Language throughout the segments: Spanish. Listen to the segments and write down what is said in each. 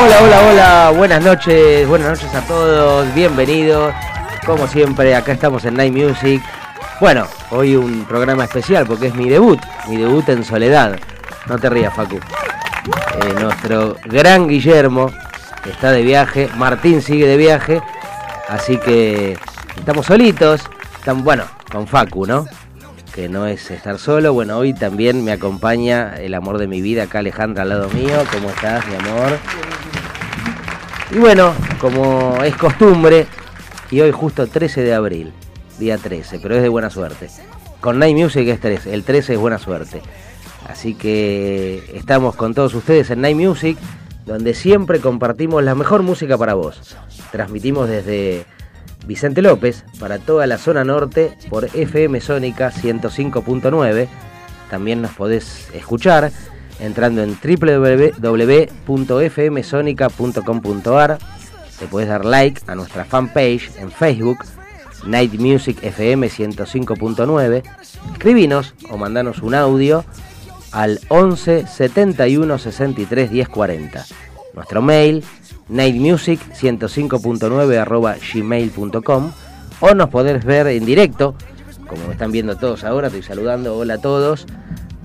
Hola, hola, hola, buenas noches, buenas noches a todos, bienvenidos. Como siempre, acá estamos en Night Music. Bueno, hoy un programa especial porque es mi debut, mi debut en soledad. No te rías, Facu. Eh, nuestro gran Guillermo está de viaje, Martín sigue de viaje, así que estamos solitos, estamos, bueno, con Facu, ¿no? Que no es estar solo. Bueno, hoy también me acompaña el amor de mi vida, acá Alejandra al lado mío. ¿Cómo estás, mi amor? Y bueno, como es costumbre, y hoy justo 13 de abril, día 13, pero es de buena suerte. Con Night Music es 13, el 13 es buena suerte. Así que estamos con todos ustedes en Night Music, donde siempre compartimos la mejor música para vos. Transmitimos desde Vicente López para toda la zona norte por FM Sónica 105.9. También nos podés escuchar entrando en www.fmsonica.com.ar. Te podés dar like a nuestra fanpage en Facebook, Night Music FM 105.9. Escribinos o mandanos un audio al 11 71 63 10 40. Nuestro mail, nightmusic 105.9 arroba gmail.com o nos podés ver en directo, como están viendo todos ahora, estoy saludando, hola a todos,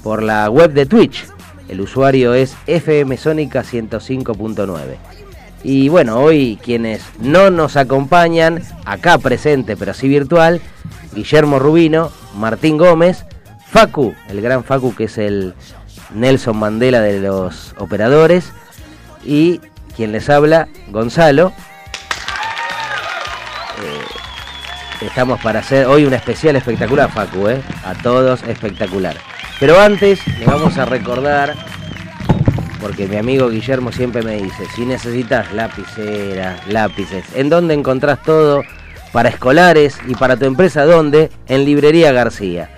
por la web de Twitch. El usuario es fmsonica 105.9. Y bueno, hoy quienes no nos acompañan, acá presente pero sí virtual, Guillermo Rubino, Martín Gómez, Facu, el gran Facu que es el Nelson Mandela de los operadores, y quien les habla, Gonzalo. Eh, estamos para hacer hoy un especial espectacular, Facu, ¿eh? a todos espectacular. Pero antes les vamos a recordar, porque mi amigo Guillermo siempre me dice, si necesitas lapiceras, lápices, ¿en dónde encontrás todo para escolares y para tu empresa? ¿Dónde? En Librería García.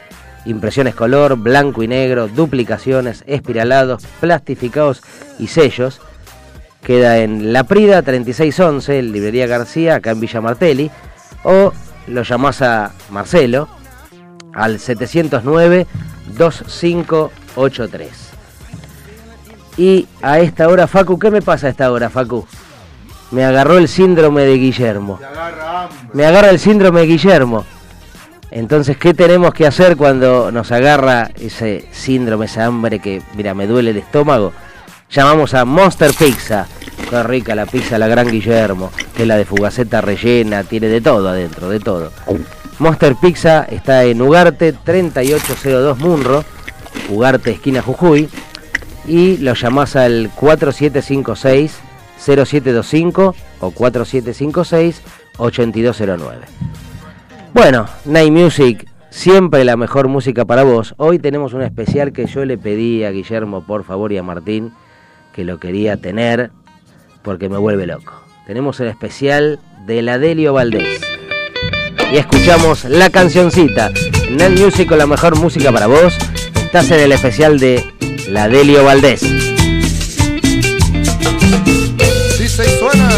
Impresiones color, blanco y negro, duplicaciones, espiralados, plastificados y sellos. Queda en La Prida 3611, en Librería García, acá en Villa Martelli. O lo llamás a Marcelo al 709-2583. Y a esta hora, Facu, ¿qué me pasa a esta hora, Facu? Me agarró el síndrome de Guillermo. Me agarra el síndrome de Guillermo. Entonces, ¿qué tenemos que hacer cuando nos agarra ese síndrome, esa hambre que, mira, me duele el estómago? Llamamos a Monster Pizza. Qué rica la pizza, la gran Guillermo, que es la de fugaceta rellena, tiene de todo adentro, de todo. Monster Pizza está en Ugarte 3802 Munro, Ugarte esquina Jujuy, y lo llamás al 4756 0725 o 4756 8209. Bueno, Night Music, siempre la mejor música para vos. Hoy tenemos un especial que yo le pedí a Guillermo, por favor, y a Martín, que lo quería tener, porque me vuelve loco. Tenemos el especial de la Delio Valdés. Y escuchamos la cancioncita. Night Music con la mejor música para vos. Estás en el especial de la Delio Valdés. Si se suena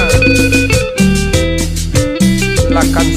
la cancioncita.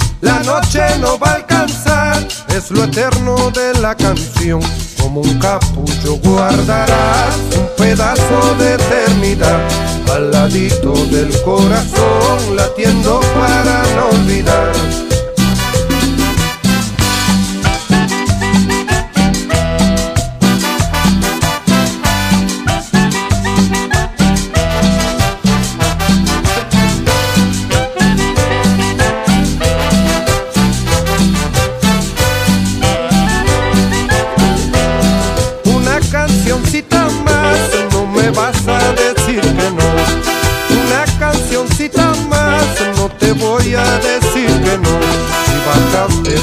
La noche no va a alcanzar, es lo eterno de la canción. Como un capullo guardarás un pedazo de eternidad al ladito del corazón, latiendo para no olvidar.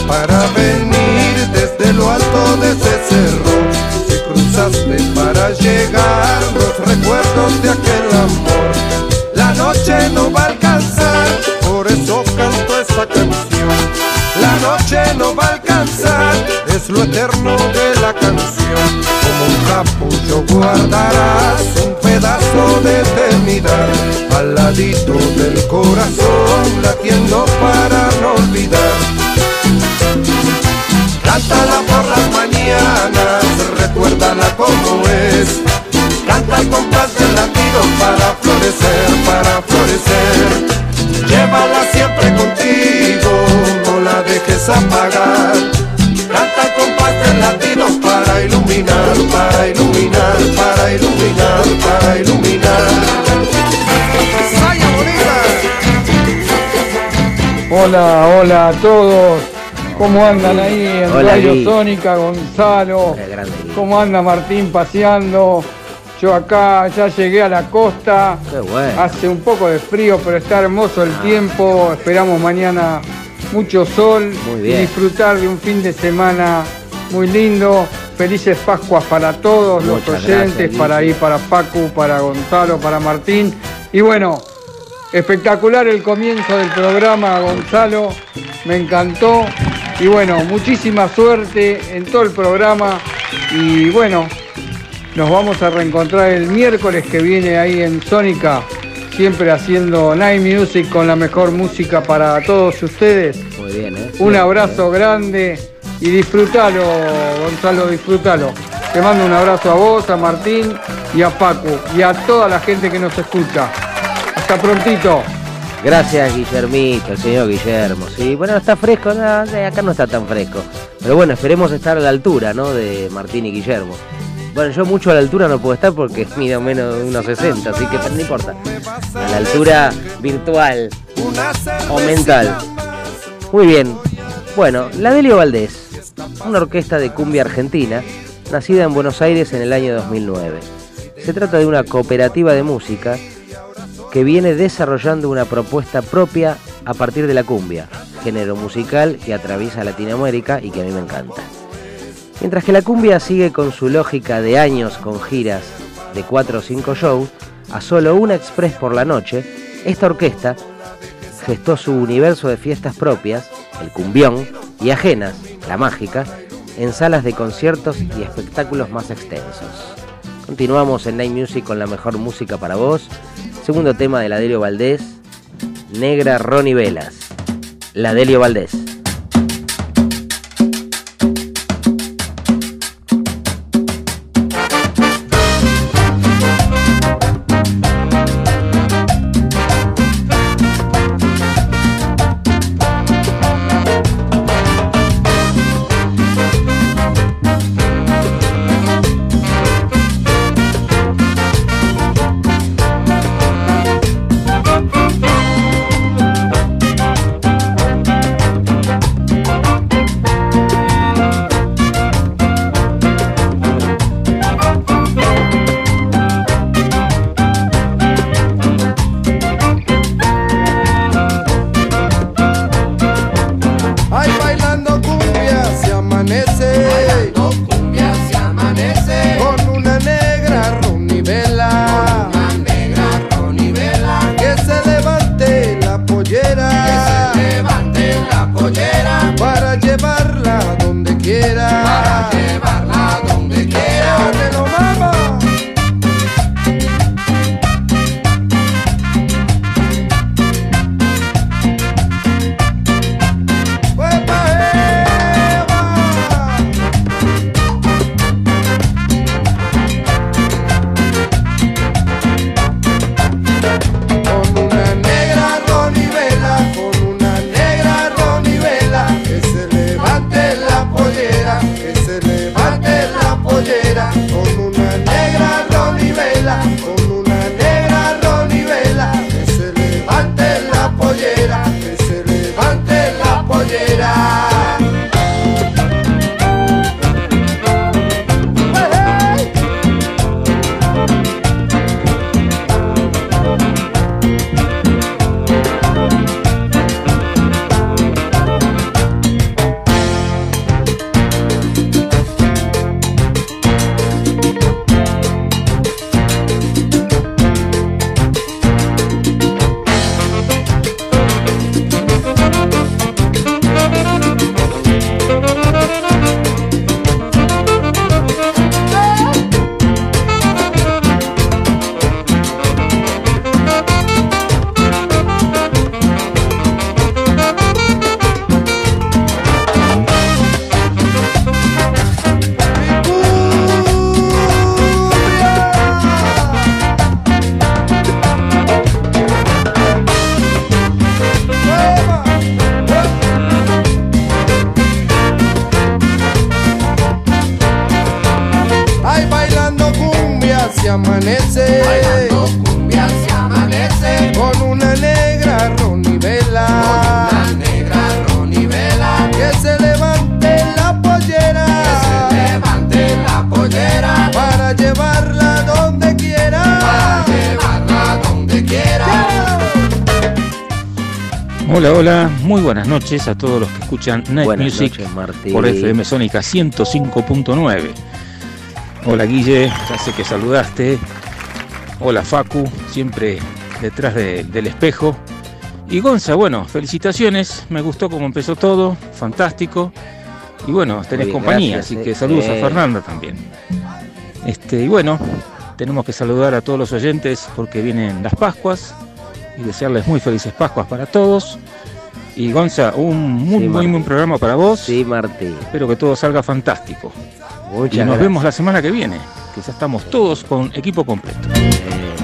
Para venir desde lo alto de ese cerro, si cruzaste para llegar los recuerdos de aquel amor. La noche no va a alcanzar, por eso canto esta canción. La noche no va a alcanzar, es lo eterno de la canción. Como un capullo guardarás un pedazo de eternidad al ladito del corazón, latiendo para Cántala por las mañanas, recuérdala como es. Canta al compás del latido para florecer, para florecer. Llévala siempre contigo, no la dejes apagar. Canta al compás del latido para iluminar, para iluminar, para iluminar, para iluminar. Hola, hola a todos. ¿Cómo andan ahí en Hola, Radio Gui. Sónica, Gonzalo? ¿Cómo anda Martín paseando? Yo acá ya llegué a la costa. Qué bueno. Hace un poco de frío, pero está hermoso el Ah. tiempo. Esperamos mañana mucho sol Muy y bien. disfrutar de un fin de semana muy lindo. Felices Pascuas para todos los oyentes, gracias, para ahí, para Pacu, para Gonzalo, para Martín. Y bueno, espectacular el comienzo del programa, Gonzalo. Me encantó. Y bueno, muchísima suerte en todo el programa. Y bueno, nos vamos a reencontrar el miércoles que viene ahí en Sónica, siempre haciendo Night Music con la mejor música para todos ustedes. Muy bien, ¿eh? Un abrazo grande y disfrútalo, Gonzalo, disfrútalo. Te mando un abrazo a vos, a Martín y a Paco y a toda la gente que nos escucha. Hasta prontito. Gracias, Guillermito, el señor Guillermo. Sí, bueno, está fresco, eh, acá no está tan fresco. Pero bueno, esperemos estar a la altura, ¿no? De Martín y Guillermo. Bueno, yo mucho a la altura no puedo estar porque mido menos de unos 60, así que no importa. A la altura virtual o mental. Muy bien. Bueno, la Delio Valdés, una orquesta de cumbia argentina, nacida en Buenos Aires en el año 2009. Se trata de una cooperativa de música que viene desarrollando una propuesta propia a partir de la cumbia, género musical que atraviesa Latinoamérica y que a mí me encanta. Mientras que la cumbia sigue con su lógica de años con giras de 4 o 5 shows, a solo una express por la noche, esta orquesta gestó su universo de fiestas propias, el cumbión, y ajenas, la mágica, en salas de conciertos y espectáculos más extensos. Continuamos en Night Music con la mejor música para vos. Segundo tema de Ladelio Valdés, Negra Ronnie Velas. Ladelio Valdés. Hola, hola, muy buenas noches a todos los que escuchan Night Music por FM Sónica 105.9. Hola Guille, ya sé que saludaste. Hola Facu, siempre detrás del espejo. Y Gonza, bueno, felicitaciones, me gustó cómo empezó todo, fantástico. Y bueno, tenés compañía, así que saludos a Fernanda también. Este, y bueno, tenemos que saludar a todos los oyentes porque vienen las Pascuas y desearles muy felices Pascuas para todos. Y Gonza, un muy, muy buen programa para vos. Sí, Martín. Espero que todo salga fantástico. y nos vemos la semana que viene, que ya estamos todos con equipo completo.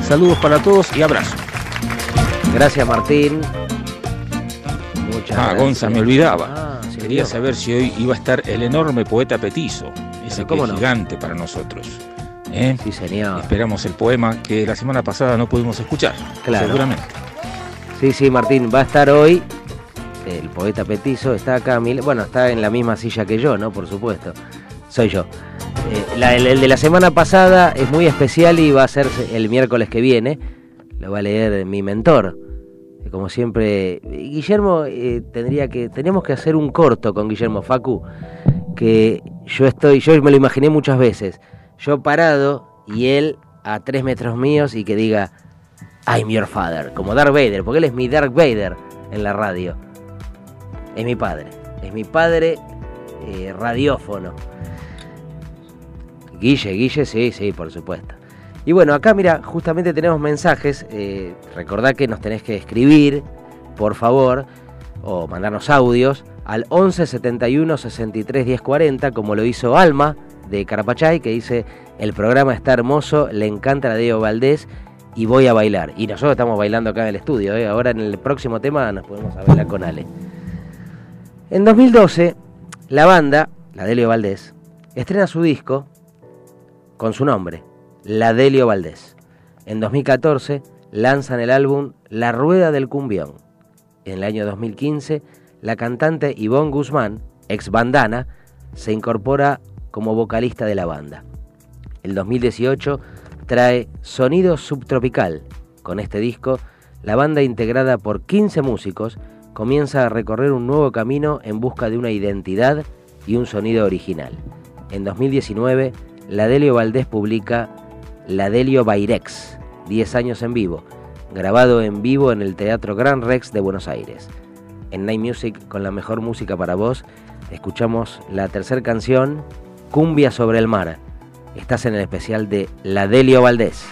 Saludos para todos y abrazos. Gracias, Martín. Muchas ah, Gonza, me olvidaba. Ah, Quería saber si hoy iba a estar el enorme poeta Petizo, ese que es gigante para nosotros. ¿Eh? Sí, señor. Esperamos el poema que la semana pasada no pudimos escuchar. Claro. Seguramente. Sí, sí, Martín, va a estar hoy. El poeta Petizo está acá, bueno, está en la misma silla que yo, ¿no? Por supuesto. Soy yo. Eh, el, de la semana pasada es muy especial y va a ser el miércoles que viene. Lo va a leer mi mentor. Como siempre, Guillermo eh, tendría que, tenemos que hacer un corto con Guillermo Facu, que yo estoy, yo me lo imaginé muchas veces, yo parado y él a tres metros míos y que diga, I'm your father, como Darth Vader, porque él es mi Darth Vader en la radio. Es mi padre, es mi padre eh, radiófono. Guille, Guille, sí, sí, por supuesto. Y bueno, acá mira, justamente tenemos mensajes. Eh, recordad que nos tenés que escribir, por favor, o mandarnos audios al 11 71 63 10 40, como lo hizo Alma de Carapachay, que dice: El programa está hermoso, le encanta la Diego Valdés y voy a bailar. Y nosotros estamos bailando acá en el estudio. ¿eh? Ahora en el próximo tema nos podemos bailar con Ale. En 2012, la banda, la Delio Valdés, estrena su disco con su nombre, La Delio Valdés. En 2014 lanzan el álbum La Rueda del Cumbión. En el año 2015, la cantante Yvonne Guzmán, ex bandana, se incorpora como vocalista de la banda. El 2018 trae Sonido Subtropical. Con este disco, la banda integrada por 15 músicos comienza a recorrer un nuevo camino en busca de una identidad y un sonido original. En 2019, la Delio Valdés publica La Delio Bairex, 10 años en vivo, grabado en vivo en el Teatro Gran Rex de Buenos Aires. En Night Music, con la mejor música para vos, escuchamos la tercera canción, Cumbia sobre el mar. Estás en el especial de La Delio Valdés.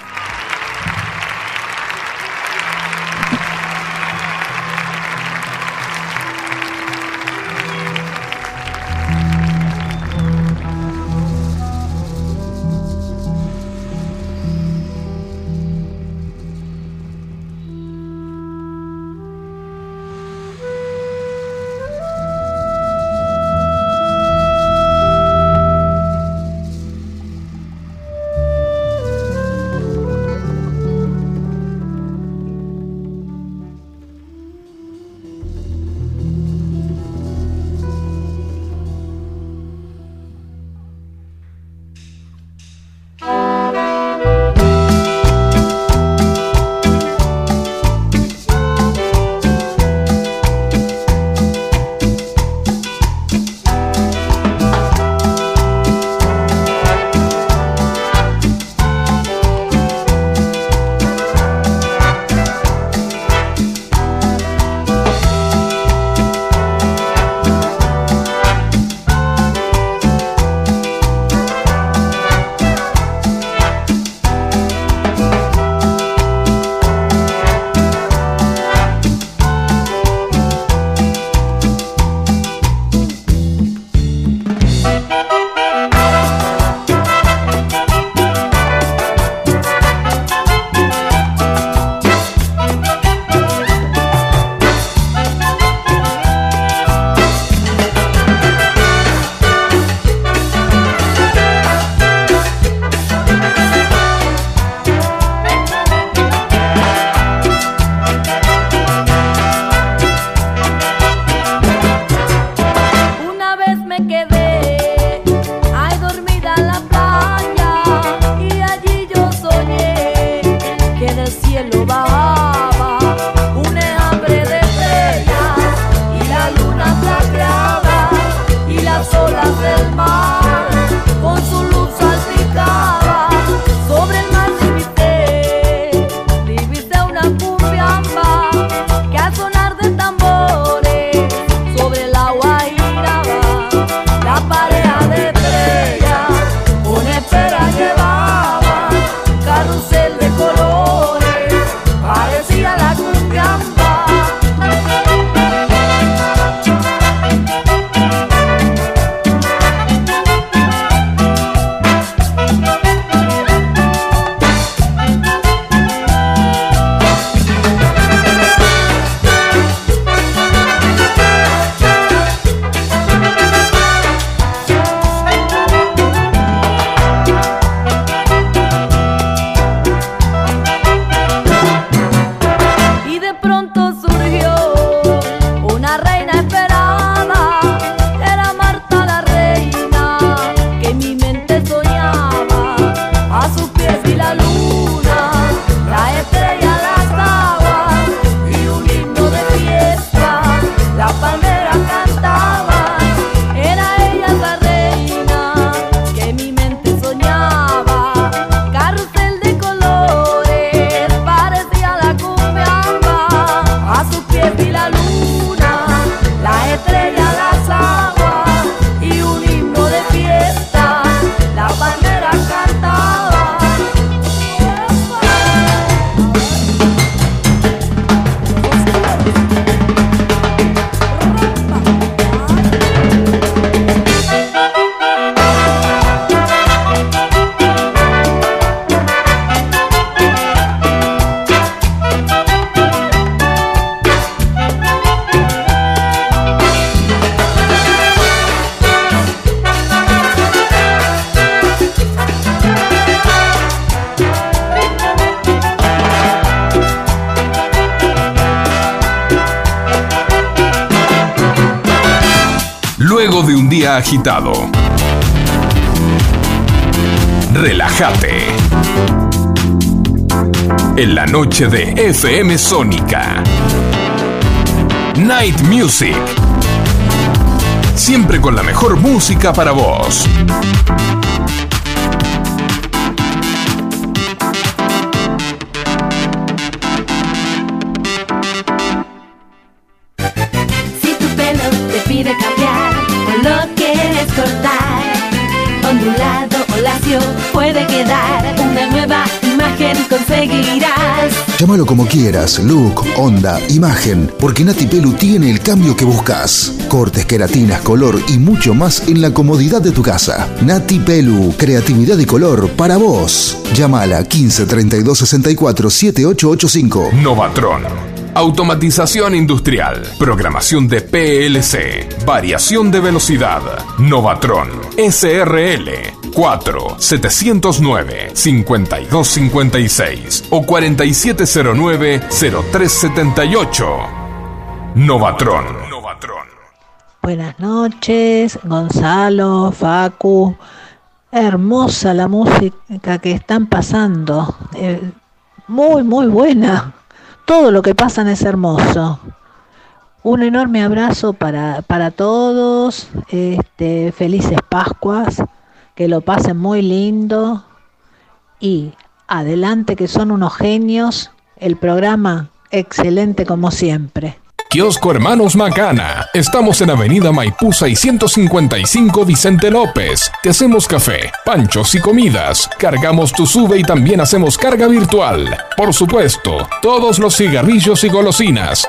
Agitado. Relájate. En la noche de FM Sónica. Night Music. Siempre con la mejor música para vos. Llámalo como quieras, look, onda, imagen, porque Nati Pelu tiene el cambio que buscas. Cortes, queratinas, color y mucho más en la comodidad de tu casa. Nati Pelu, creatividad y color para vos. Llámala 15 32 64 7885. Novatron. Automatización industrial, programación de PLC, variación de velocidad, Novatron, SRL 4 709 5256 o 4709 0378. Novatron. Novatron. Buenas noches, Gonzalo, Facu. Hermosa la música que están pasando. Eh, muy, muy buena. Todo lo que pasan es hermoso. Un enorme abrazo para, para todos. Este, felices Pascuas que lo pasen muy lindo y adelante que son unos genios, el programa excelente como siempre. Kiosco Hermanos Macana. Estamos en Avenida Maipú 655 Vicente López. Te hacemos café, panchos y comidas. Cargamos tu sube y también hacemos carga virtual. Por supuesto, todos los cigarrillos y golosinas.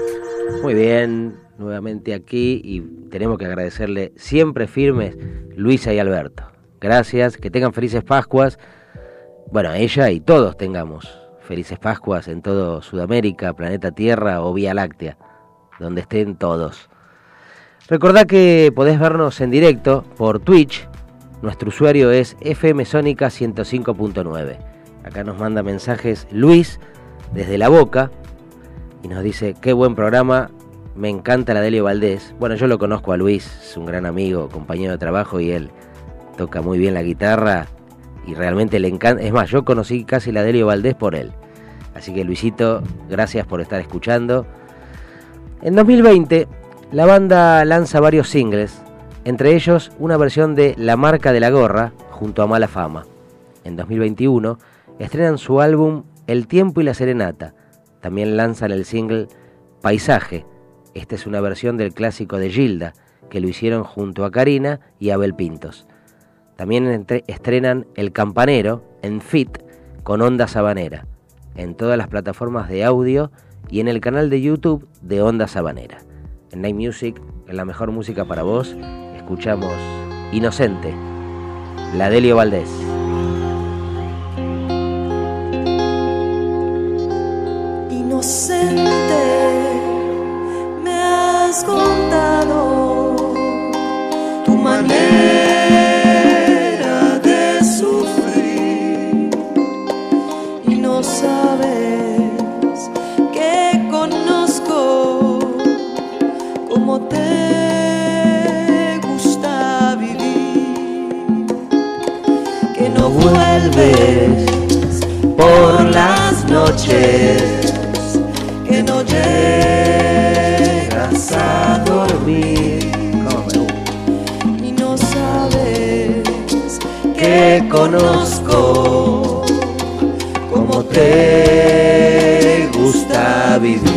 Muy bien, nuevamente aquí y tenemos que agradecerle siempre firmes Luisa y Alberto. Gracias, que tengan felices Pascuas. Bueno, ella y todos tengamos felices Pascuas en todo Sudamérica, planeta Tierra o Vía Láctea, donde estén todos. Recordá que podés vernos en directo por Twitch. Nuestro usuario es FMSónica 105.9. Acá nos manda mensajes Luis desde la boca y nos dice, qué buen programa, me encanta la Delio Valdés. Bueno, yo lo conozco a Luis, es un gran amigo, compañero de trabajo y él toca muy bien la guitarra y realmente le encanta. Es más, yo conocí casi la Delio Valdés por él. Así que Luisito, gracias por estar escuchando. En 2020 La banda lanza varios singles, entre ellos una versión de La marca de la gorra junto a Mala Fama. En 2021 estrenan su álbum El tiempo y la serenata. También lanzan el single Paisaje. Esta es una versión del clásico de Gilda, que lo hicieron junto a Karina y Abel Pintos. También estrenan El Campanero en Fit con Onda Sabanera, en todas las plataformas de audio y en el canal de YouTube de Onda Sabanera. En Night Music, en la mejor música para vos, escuchamos Inocente, la Delio Valdés. Inocente, me has contado tu manera de sufrir. Y no sabes que conozco cómo te gusta vivir, que no vuelves por las noches, llegas a dormir y no sabes que conozco cómo te gusta vivir.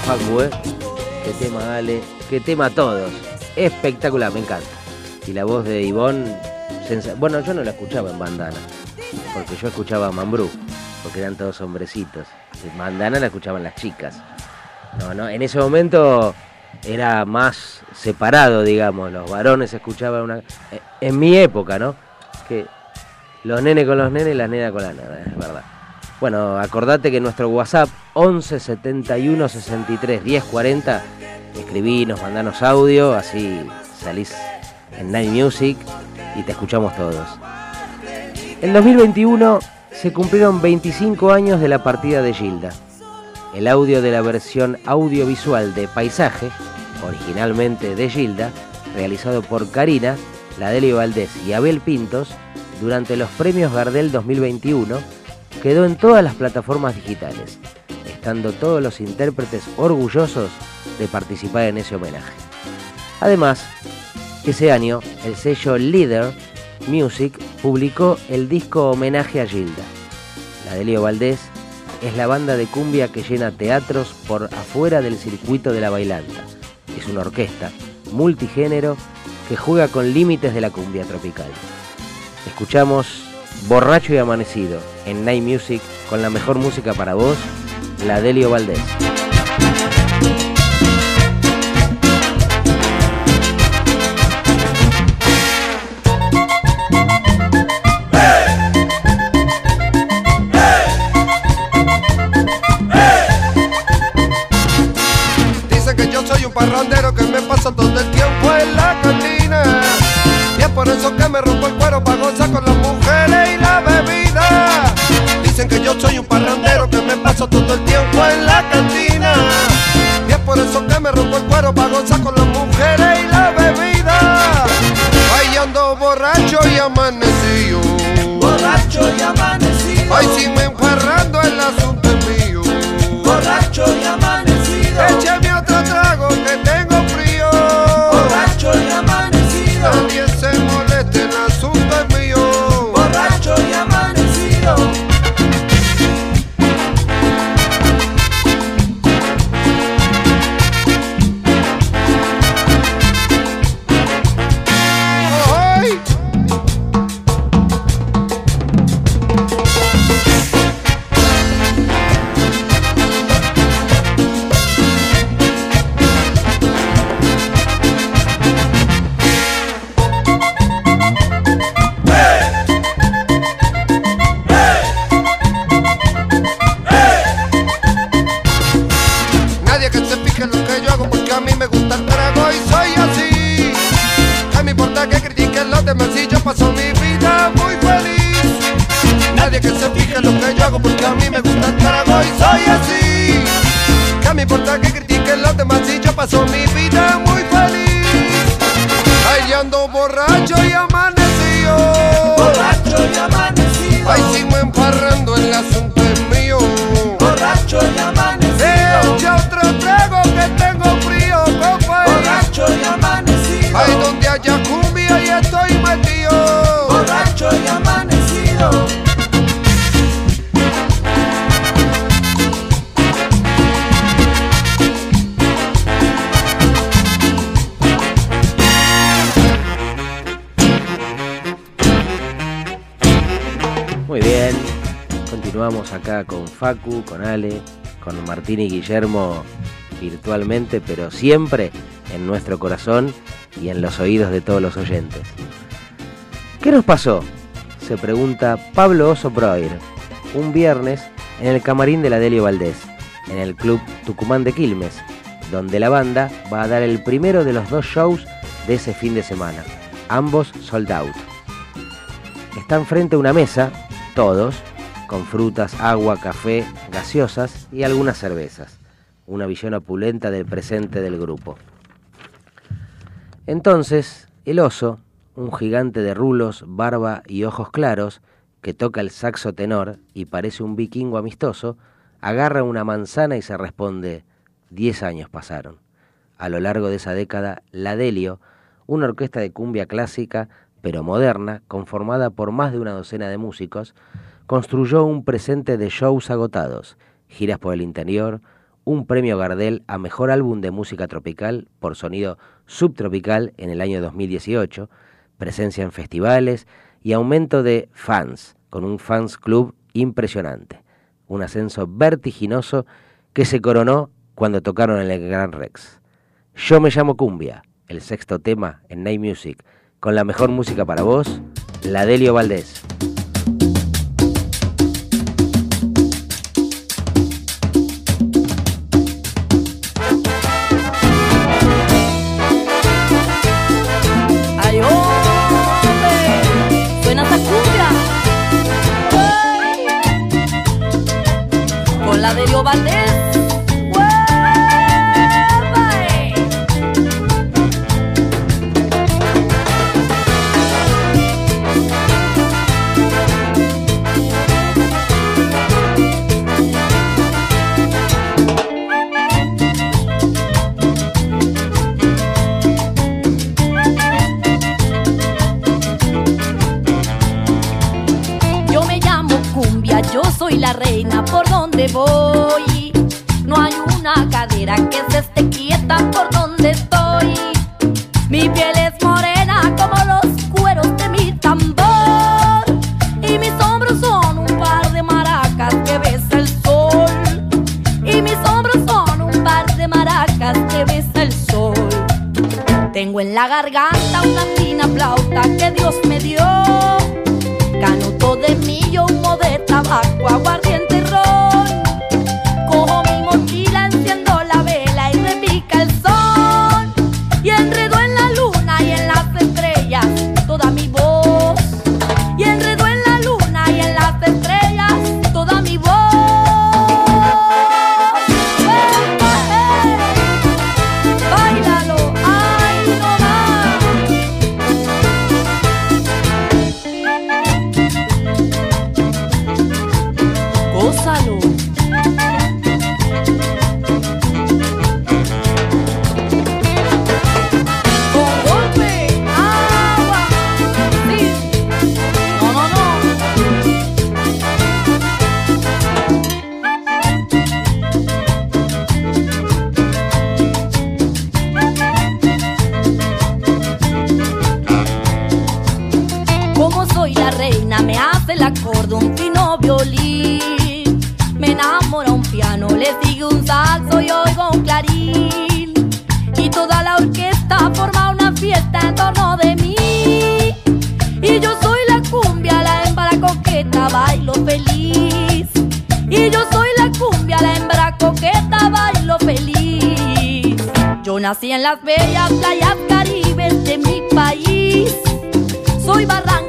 Tema, ¿eh? Qué tema, Ale. Qué tema todos. Espectacular, me encanta. Y la voz de Ivonne, bueno, yo no la escuchaba en bandana, porque yo escuchaba a Mambrú, porque eran todos hombrecitos. En bandana la escuchaban las chicas. No, no, en ese momento era más separado, digamos. Los varones escuchaban una. eh, En mi época, ¿no? Que los nenes con los nenes y las nenas con las nenas, es verdad. Bueno, acordate que nuestro WhatsApp 11 71 63 10 40, escribinos, mandanos audio, así salís en Night Music y te escuchamos todos. En 2021 se cumplieron 25 años de la partida de Gilda. El audio de la versión audiovisual de Paisaje, originalmente de Gilda, realizado por Karina, Ladelio Valdés y Abel Pintos, durante los premios Gardel 2021, quedó en todas las plataformas digitales, estando todos los intérpretes orgullosos de participar en ese homenaje. Además, ese año el sello Leader Music publicó el disco homenaje a Gilda. La de Leo Valdés es la banda de cumbia que llena teatros por afuera del circuito de la bailanta. Es una orquesta multigénero que juega con límites de la cumbia tropical. Escuchamos Borracho y Amanecido en Night Music con la mejor música para vos, la Delio Valdés. Acá con Facu, con Ale, con Martín y Guillermo virtualmente, pero siempre en nuestro corazón y en los oídos de todos los oyentes. ¿Qué nos pasó? Se pregunta Pablo Oso Broir, un viernes en el camarín de la Delio Valdés, en el club Tucumán de Quilmes, donde la banda va a dar el primero de los dos shows de ese fin de semana, ambos sold out. Están frente a una mesa, todos, con frutas, agua, café, gaseosas y algunas cervezas. Una visión opulenta del presente del grupo. Entonces, el oso, un gigante de rulos, barba y ojos claros, que toca el saxo tenor y parece un vikingo amistoso, agarra una manzana y se responde, diez años pasaron. A lo largo de esa década, la Delio, una orquesta de cumbia clásica, pero moderna, conformada por más de una docena de músicos, construyó un presente de shows agotados, giras por el interior, un premio Gardel a Mejor Álbum de Música Tropical por sonido subtropical en el año 2018, presencia en festivales y aumento de fans, con un fans club impresionante. Un ascenso vertiginoso que se coronó cuando tocaron en el Gran Rex. Yo me llamo Cumbia, el sexto tema en Night Music, con la mejor música para vos, la Delio Valdés. Tengo nací en las bellas playas caribes de mi país. Soy barranquillera,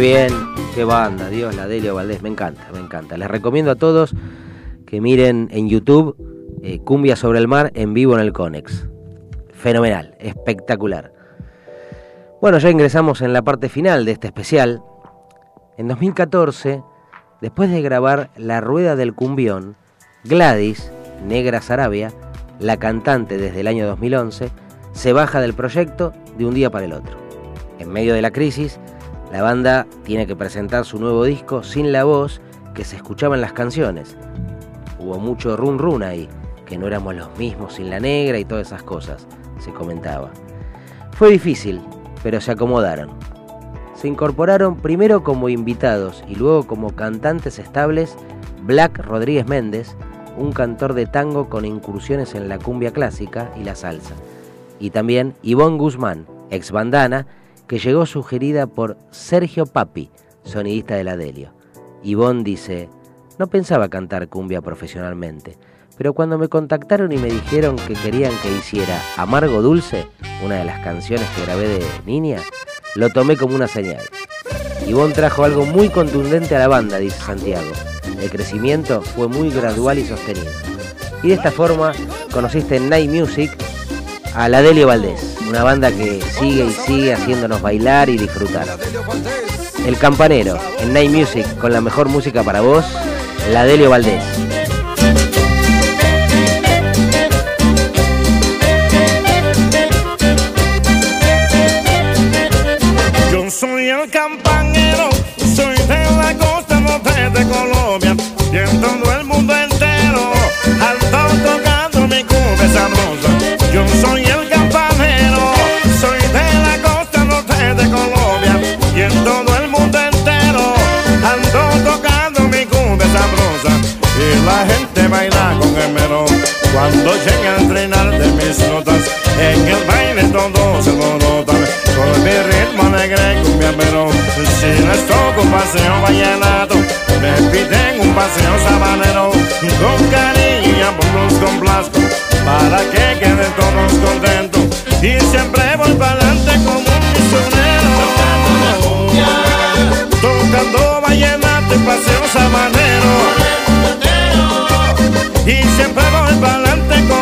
Bien, qué banda, Dios, la Delio Valdés, me encanta, me encanta. Les recomiendo a todos que miren en YouTube eh, Cumbia sobre el mar en vivo en el Conex. Fenomenal, espectacular. Bueno, ya ingresamos en la parte final de este especial. En 2014, después de grabar La Rueda del Cumbión, Gladys, Negra Sarabia, la cantante desde el año 2011, se baja del proyecto de un día para el otro. En medio de la crisis, la banda tiene que presentar su nuevo disco sin la voz que se escuchaba en las canciones. Hubo mucho run run ahí, que no éramos los mismos sin la negra y todas esas cosas, se comentaba. Fue difícil, pero se acomodaron. Se incorporaron primero como invitados y luego como cantantes estables Black Rodríguez Méndez, un cantor de tango con incursiones en la cumbia clásica y la salsa, y también Ivonne Guzmán, ex bandana, que llegó sugerida por Sergio Papi, sonidista de la Delio. Ivonne dice, no pensaba cantar cumbia profesionalmente, pero cuando me contactaron y me dijeron que querían que hiciera Amargo Dulce, una de las canciones que grabé de niña, lo tomé como una señal. Ivonne trajo algo muy contundente a la banda, dice Santiago. El crecimiento fue muy gradual y sostenido. Y de esta forma conociste Night Music a la Delio Valdés, una banda que sigue y sigue haciéndonos bailar y disfrutar. El Campanero, en Night Music, con la mejor música para vos, la Delio Valdés. Yo soy el campanero, soy de la costa norte de Colombia y en todo el mundo entero ando tocando mi cumbia sabrosa. Yo soy Cuando llega a entrenar de mis notas, en el baile todos se alborotan. Con mi ritmo alegre cumbia pero si les toco un paseo vallenato, me piden un paseo sabanero. Con cariño y ambos los complazco, para que queden todos contentos. Y siempre voy para adelante como un misionero. Tocando vallenato y paseo sabanero. Y siempre voy para adelante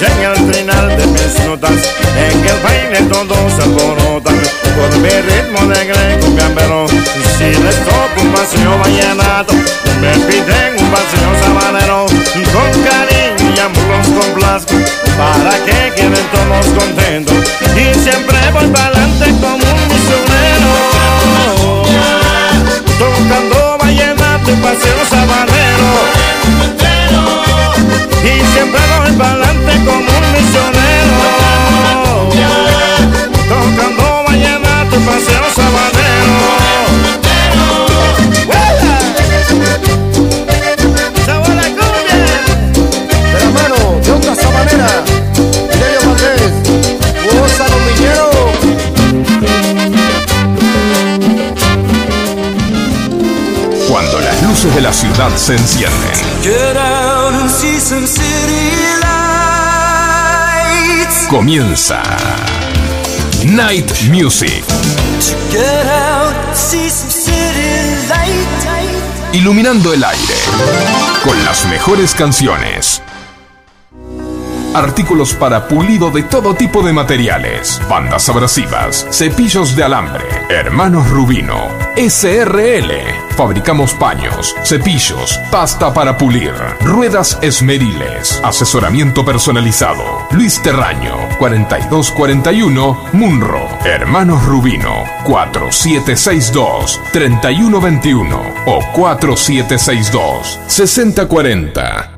llega el final de mis notas. En el baile todos se alborotan por mi ritmo de greco gambero. Si les toco un paseo vallenato, me piden un paseo sabanero. Con cariño y amor los complazco para que queden todos contentos. Y siempre voy para adelante como un misionero. Tocando vallenato y paseo sabanero. Luces de la ciudad se encienden, comienza Night Music, iluminando el aire con las mejores canciones. Artículos para pulido de todo tipo de materiales, bandas abrasivas, cepillos de alambre, hermanos Rubino, SRL. Fabricamos paños, cepillos, pasta para pulir, ruedas esmeriles, asesoramiento personalizado. Luis Terraño, 4241, Munro. Hermanos Rubino, 4762-3121 o 4762-6040.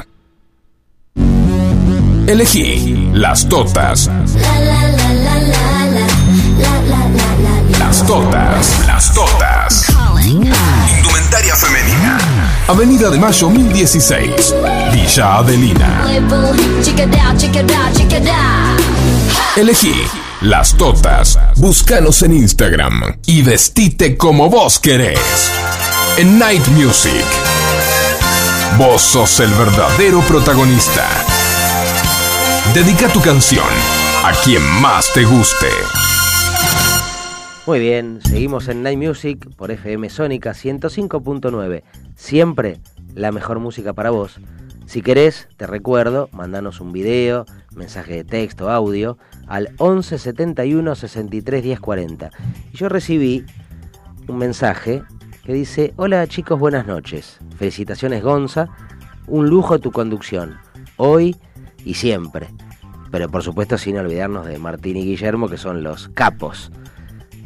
Elegí las totas. Las totas, las totas. Indumentaria femenina. Avenida de Mayo 1016, Villa Adelina. Elegí las totas. Búscanos en Instagram y vestite como vos querés. En Night Music. Vos sos el verdadero protagonista. Dedica tu canción a quien más te guste. Muy bien, seguimos en Night Music por FM Sónica 105.9. Siempre la mejor música para vos. Si querés, te recuerdo, mandanos un video, mensaje de texto, audio al 11 71 63 10 40. Y yo recibí un mensaje que dice: Hola chicos, buenas noches. Felicitaciones Gonza, un lujo tu conducción, hoy y siempre. Pero por supuesto sin olvidarnos de Martín y Guillermo, que son los capos.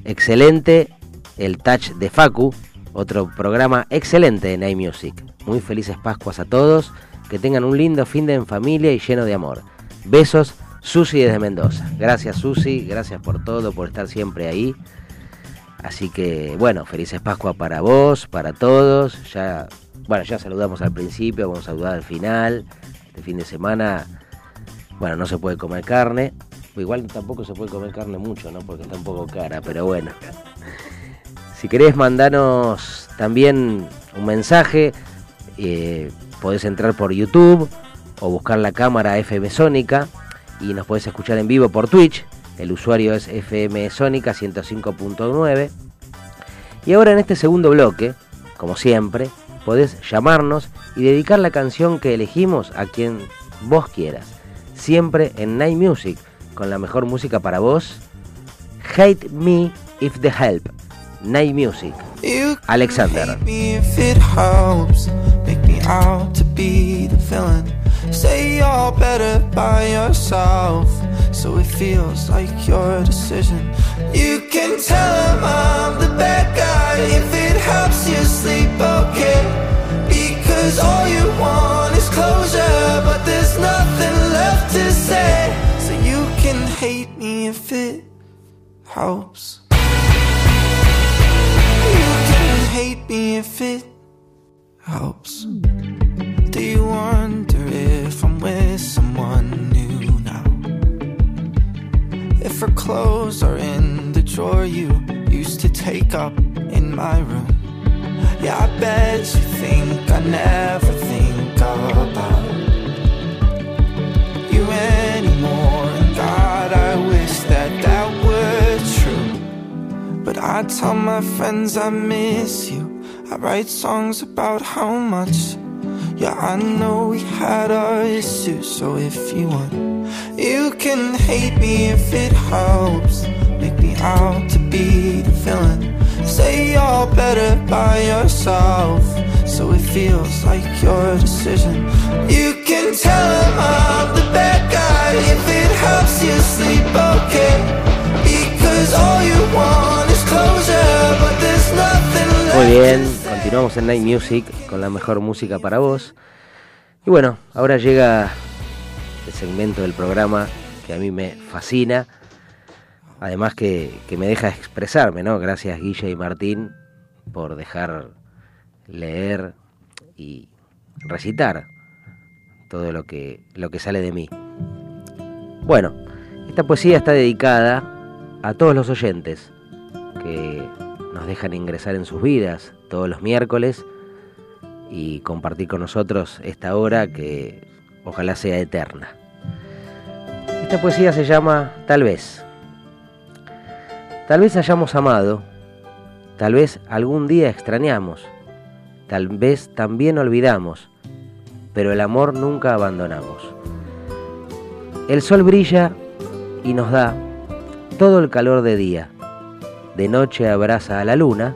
Excelente el touch de Facu, otro programa excelente de Night Music. Muy felices Pascuas a todos, que tengan un lindo fin de en familia y lleno de amor. Besos, Susi desde Mendoza. Gracias Susi, gracias por todo, por estar siempre ahí. Así que bueno, felices Pascuas para vos, para todos. Ya, bueno, ya saludamos al principio, vamos a saludar al final. Este fin de semana, bueno, no se puede comer carne. Igual tampoco se puede comer carne mucho, ¿no? Porque está un poco cara, pero bueno. Si querés mandanos también un mensaje, eh, podés entrar por YouTube o buscar la cámara FM Sónica y nos podés escuchar en vivo por Twitch. El usuario es FM Sónica 105.9. Y ahora en este segundo bloque, como siempre, podés llamarnos y dedicar la canción que elegimos a quien vos quieras. Siempre en Night Music, con la mejor música para vos. Hate Me If The Help. Night Music. Alexander. Say you're better by yourself, so it feels like your decision. You can tell him I'm the bad guy if it helps you sleep okay. Because all you want is closure, but there's nothing say. So you can hate me if it helps. You can hate me if it helps. Do you wonder if I'm with someone new now? If her clothes are in the drawer you used to take up in my room. Yeah, I bet you think I never think about I tell my friends I miss you. I write songs about how much yeah, I know we had our issues, so if you want, you can hate me if it helps. Make me out to be the villain. Say you're better by yourself, so it feels like your decision. You can tell him I'm the bad guy if it helps you sleep okay. Because all you want Muy bien. Continuamos en Night Music con la mejor música para vos. Y bueno, ahora llega el segmento del programa que a mí me fascina. Además que, me deja expresarme, ¿no? Gracias Guille y Martín por dejar leer y recitar todo lo que, lo que sale de mí. Bueno, esta poesía está dedicada a todos los oyentes que nos dejan ingresar en sus vidas, todos los miércoles y compartir con nosotros esta hora que ojalá sea eterna. Esta poesía se llama Tal vez. Tal vez hayamos amado, tal vez algún día extrañamos, tal vez también olvidamos, pero el amor nunca abandonamos. El sol brilla y nos da todo el calor de día. De noche abraza a la luna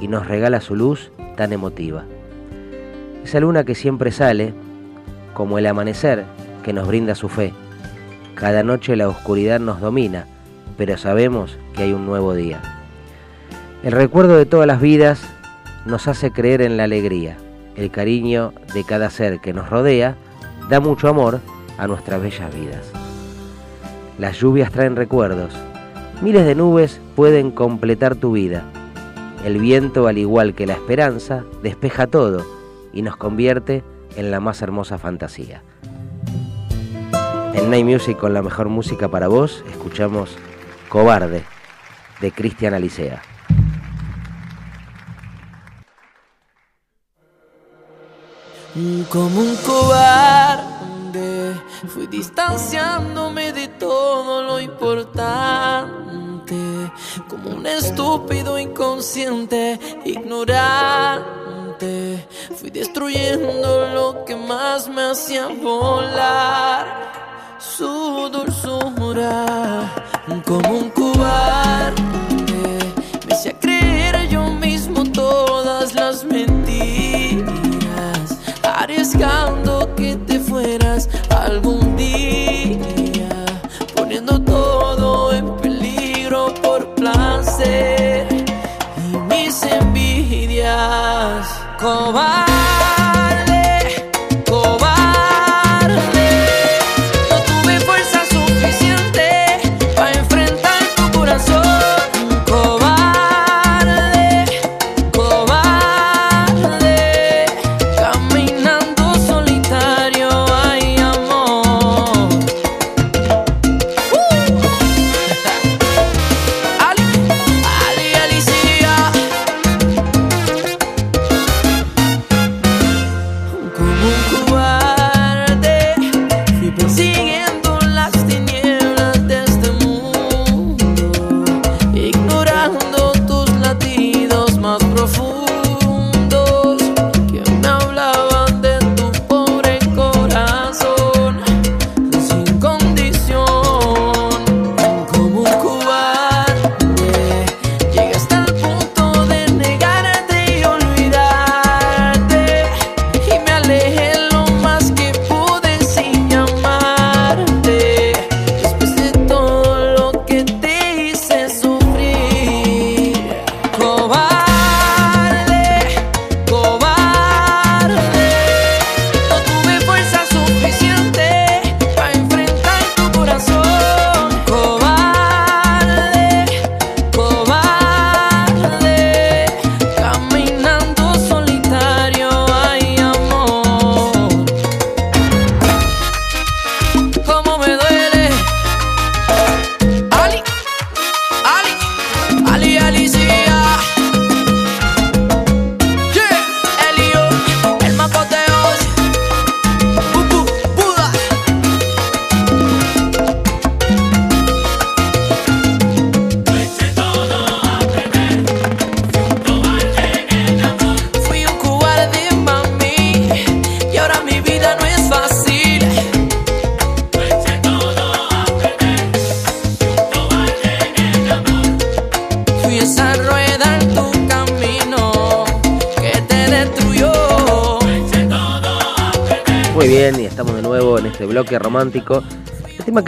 y nos regala su luz tan emotiva. Esa luna que siempre sale, como el amanecer que nos brinda su fe. Cada noche la oscuridad nos domina, pero sabemos que hay un nuevo día. El recuerdo de todas las vidas nos hace creer en la alegría. El cariño de cada ser que nos rodea da mucho amor a nuestras bellas vidas. Las lluvias traen recuerdos. Miles de nubes pueden completar tu vida el viento, al igual que la esperanza, despeja todo y nos convierte en la más hermosa fantasía. En Night Music con la mejor música para vos, escuchamos Cobarde de Cristian Alicea. Como un cobarde, fui distanciándome de todo lo importante. Como un estúpido inconsciente, ignorante. Fui destruyendo lo que más me hacía volar. Su dulzura, como un cobarde, me hacía creer yo mismo todas las mentiras arriesgando envidias. Cobarde,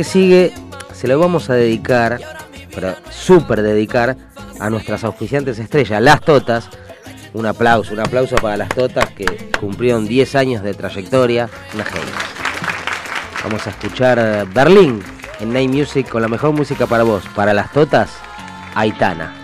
sigue se lo vamos a dedicar, pero súper dedicar, a nuestras auspiciantes estrellas, las Totas. Un aplauso, un aplauso para las Totas que cumplieron 10 años de trayectoria. Vamos a escuchar Berlín en Night Music con la mejor música para vos. Para las Totas, Aitana.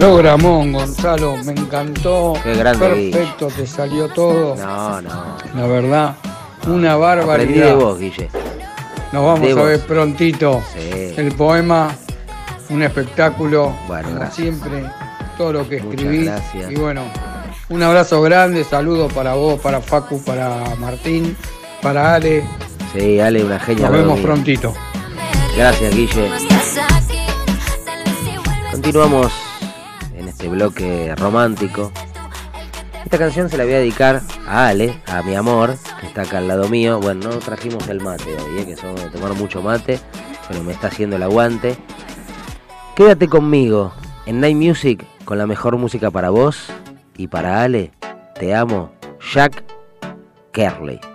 Programón, Gonzalo, me encantó. Qué grande, Perfecto, te salió todo. No, no. La verdad, una Aprendí barbaridad. de vos, Guille. Nos vamos De a vos. ver prontito. Sí. El poema, un espectáculo, Bueno, como gracias. siempre, todo lo que gracias. Y bueno, Un abrazo grande, saludos para vos, para Facu, para Martín, para Ale. Sí, Ale, una genia. Nos vemos prontito. Gracias, Guille. Continuamos este bloque romántico. Esta canción se la voy a dedicar a Ale, a mi amor, que está acá al lado mío. Bueno, no trajimos el mate hoy, ¿eh? que somos de tomar mucho mate, pero me está haciendo el aguante. Quédate conmigo en Night Music con la mejor música para vos y para Ale. Te amo, Jack Kerley.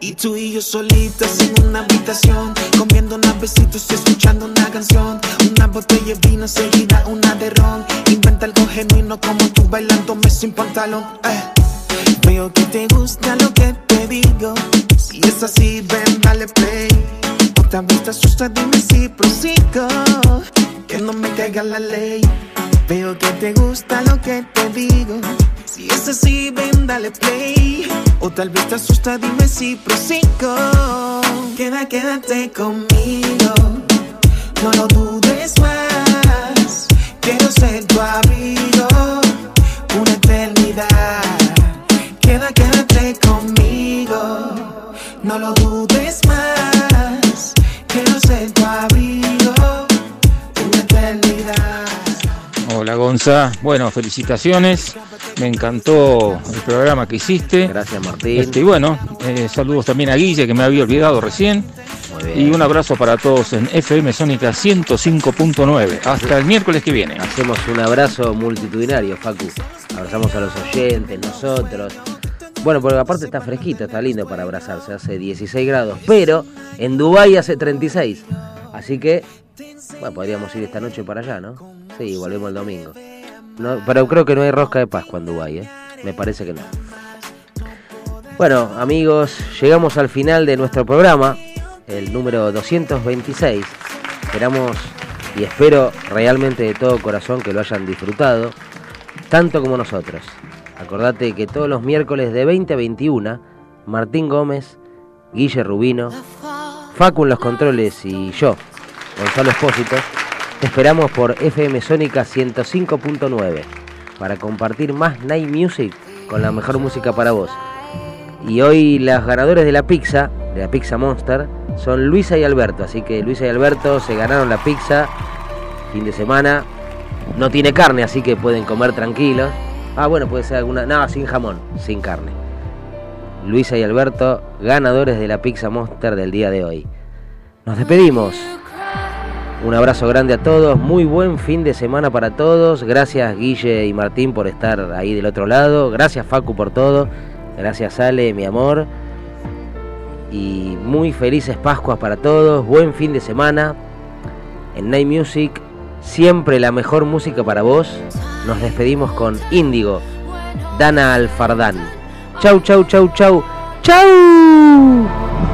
Y tú y yo solitos en una habitación, comiendo unos besitos y escuchando una canción. Una botella de vino seguida, una de ron. Inventa algo genuino como tú bailándome sin pantalón. eh. Veo que te gusta lo que te digo. Si es así, ven, dale play. Otra vez te asusta, dime si prosigo. Que no me caiga la ley. Veo que te gusta lo que te digo. Si es así, ven, dale play. O tal vez te asusta, dime si prosigo. Queda, quédate conmigo. No lo dudes más. Quiero ser tu abrigo. Una eternidad. Queda, quédate conmigo. No lo dudes Gonza, bueno, felicitaciones, me encantó el programa que hiciste. Gracias Martín. Este, y bueno, eh, saludos también a Guille que me había olvidado recién. Y un abrazo para todos en FM Sónica 105.9. Hasta el miércoles que viene. Hacemos un abrazo multitudinario, Facu. Abrazamos a los oyentes, nosotros. Bueno, porque aparte está fresquito, está lindo para abrazarse, hace 16 grados, pero en Dubái hace 36. Así que, bueno, podríamos ir esta noche para allá, ¿no? Sí, volvemos el domingo. Pero creo que no hay rosca de Pascua en Dubái, ¿eh? Me parece que no. Bueno, amigos, llegamos al final de nuestro programa, el número 226. Esperamos y espero realmente de todo corazón que lo hayan disfrutado, tanto como nosotros. Acordate que todos los miércoles de 20 a 21, Martín Gómez, Guille Rubino, Facu en los controles y yo, Gonzalo Espósito, te esperamos por FM Sónica 105.9 para compartir más Night Music con la mejor música para vos. Y hoy las ganadores de la pizza, de la Pizza Monster, son Luisa y Alberto. Así que Luisa y Alberto se ganaron la pizza fin de semana. No tiene carne, así que pueden comer tranquilos. Ah, bueno, puede ser alguna. No, sin jamón, sin carne. Luisa y Alberto, ganadores de la Pizza Monster del día de hoy. Nos despedimos. Un abrazo grande a todos, muy buen fin de semana para todos. Gracias Guille y Martín por estar ahí del otro lado. Gracias Facu por todo. Gracias Ale, mi amor. Y muy felices Pascuas para todos. Buen fin de semana. En Night Music, siempre la mejor música para vos. Nos despedimos con Índigo, Dana Alfardán. Chau, chau, chau, chau. ¡Chau!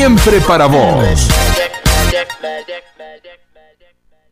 Siempre para vos.